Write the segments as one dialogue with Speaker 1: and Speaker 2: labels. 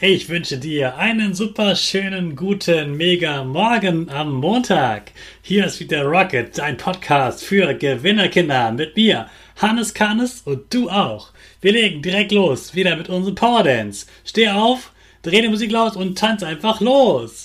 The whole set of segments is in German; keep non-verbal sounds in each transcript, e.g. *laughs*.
Speaker 1: Ich wünsche dir einen super schönen, guten, mega Morgen am Montag. Hier ist wieder Rocket, dein Podcast für Gewinnerkinder mit mir, Hannes Karnes und du auch. Wir legen direkt los, wieder mit unserem Power Dance. Steh auf, dreh die Musik laut und tanz einfach los.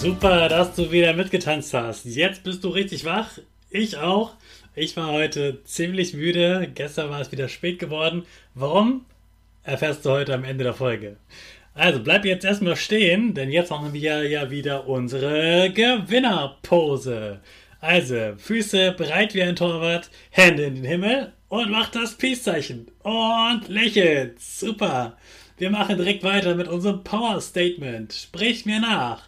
Speaker 1: Super, dass du wieder mitgetanzt hast. Jetzt bist du richtig wach. Ich auch. Ich war heute ziemlich müde. Gestern war es wieder spät geworden. Warum? Erfährst du heute am Ende der Folge. Also bleib jetzt erstmal stehen, denn jetzt machen wir ja wieder unsere Gewinnerpose. Also, Füße bereit wie ein Torwart, Hände in den Himmel und mach das Peace-Zeichen. Und lächelt. Super. Wir machen direkt weiter mit unserem Power Statement. Sprich mir nach.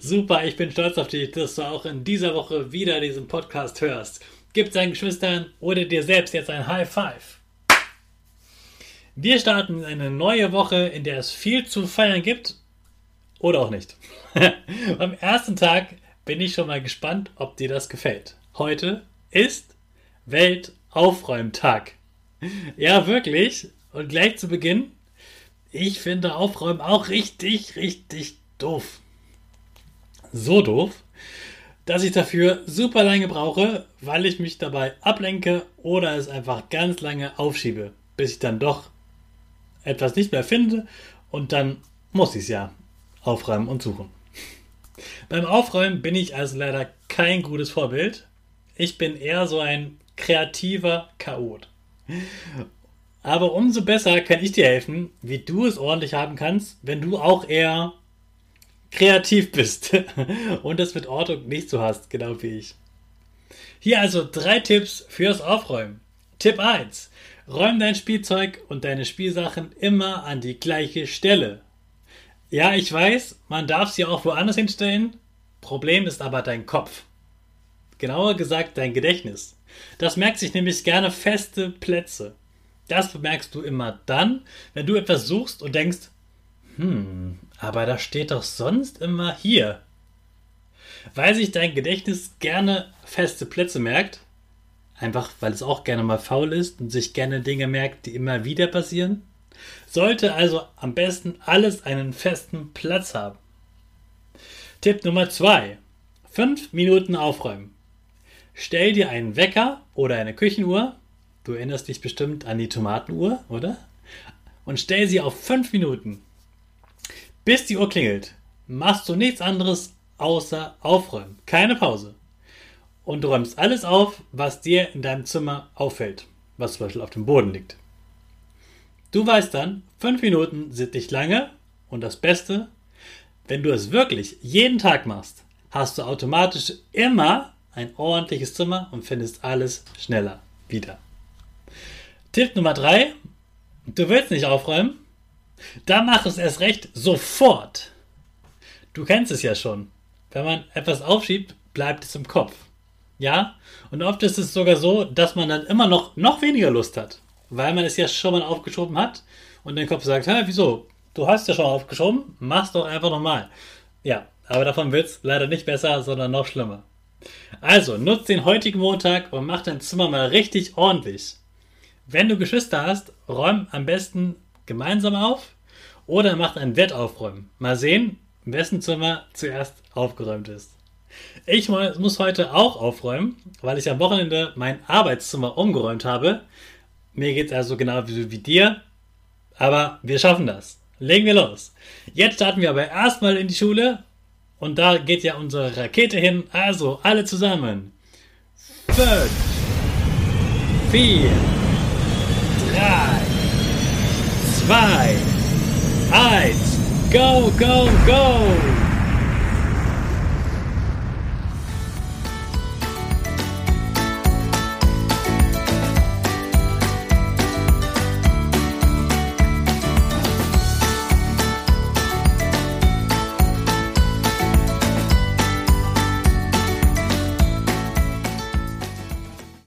Speaker 1: Super, ich bin stolz auf dich, dass du auch in dieser Woche wieder diesen Podcast hörst. Gib deinen Geschwistern oder dir selbst jetzt ein High Five. Wir starten in eine neue Woche, in der es viel zu feiern gibt oder auch nicht. *laughs* Am ersten Tag bin ich schon mal gespannt, ob dir das gefällt. Heute ist Weltaufräumtag. Ja, wirklich. Und gleich zu Beginn, ich finde Aufräumen auch richtig, richtig doof so doof, dass ich dafür super lange brauche, weil ich mich dabei ablenke oder es einfach ganz lange aufschiebe, bis ich dann doch etwas nicht mehr finde und dann muss ich es ja aufräumen und suchen. *laughs* Beim Aufräumen bin ich also leider kein gutes Vorbild. Ich bin eher so ein kreativer Chaot. Aber umso besser kann ich dir helfen, wie du es ordentlich haben kannst, wenn du auch eher kreativ bist *laughs* und es mit Ordnung nicht so hast, genau wie ich. Hier also drei Tipps fürs Aufräumen. Tipp 1. Räum dein Spielzeug und deine Spielsachen immer an die gleiche Stelle. Ja, ich weiß, man darf sie auch woanders hinstellen. Problem ist aber dein Kopf. Genauer gesagt dein Gedächtnis. Das merkt sich nämlich gerne feste Plätze. Das bemerkst du immer dann, wenn du etwas suchst und denkst, hm, aber da steht doch sonst immer hier. Weil sich dein Gedächtnis gerne feste Plätze merkt, einfach weil es auch gerne mal faul ist und sich gerne Dinge merkt, die immer wieder passieren, sollte also am besten alles einen festen Platz haben. Tipp Nummer 2. 5 Minuten aufräumen. Stell dir einen Wecker oder eine Küchenuhr, du erinnerst dich bestimmt an die Tomatenuhr, oder? Und stell sie auf 5 Minuten. Bis die Uhr klingelt, machst du nichts anderes außer aufräumen. Keine Pause. Und du räumst alles auf, was dir in deinem Zimmer auffällt, was zum Beispiel auf dem Boden liegt. Du weißt dann, fünf Minuten sind nicht lange und das Beste, wenn du es wirklich jeden Tag machst, hast du automatisch immer ein ordentliches Zimmer und findest alles schneller wieder. Tipp Nummer drei: Du willst nicht aufräumen? Da mach es erst recht sofort. Du kennst es ja schon. Wenn man etwas aufschiebt, bleibt es im Kopf. Ja? Und oft ist es sogar so, dass man dann immer noch, noch weniger Lust hat. Weil man es ja schon mal aufgeschoben hat und der Kopf sagt, hä, wieso? Du hast ja schon aufgeschoben, mach's doch einfach nochmal. Ja, aber davon wird es leider nicht besser, sondern noch schlimmer. Also, nutzt den heutigen Montag und mach dein Zimmer mal richtig ordentlich. Wenn du Geschwister hast, räum am besten gemeinsam auf oder macht ein Wettaufräumen. Mal sehen, wessen Zimmer zuerst aufgeräumt ist. Ich muss heute auch aufräumen, weil ich am Wochenende mein Arbeitszimmer umgeräumt habe. Mir geht es also genau wie, wie dir, aber wir schaffen das. Legen wir los. Jetzt starten wir aber erstmal in die Schule und da geht ja unsere Rakete hin. Also alle zusammen. Fünf, vier, drei, zwei, eins, go, go, go!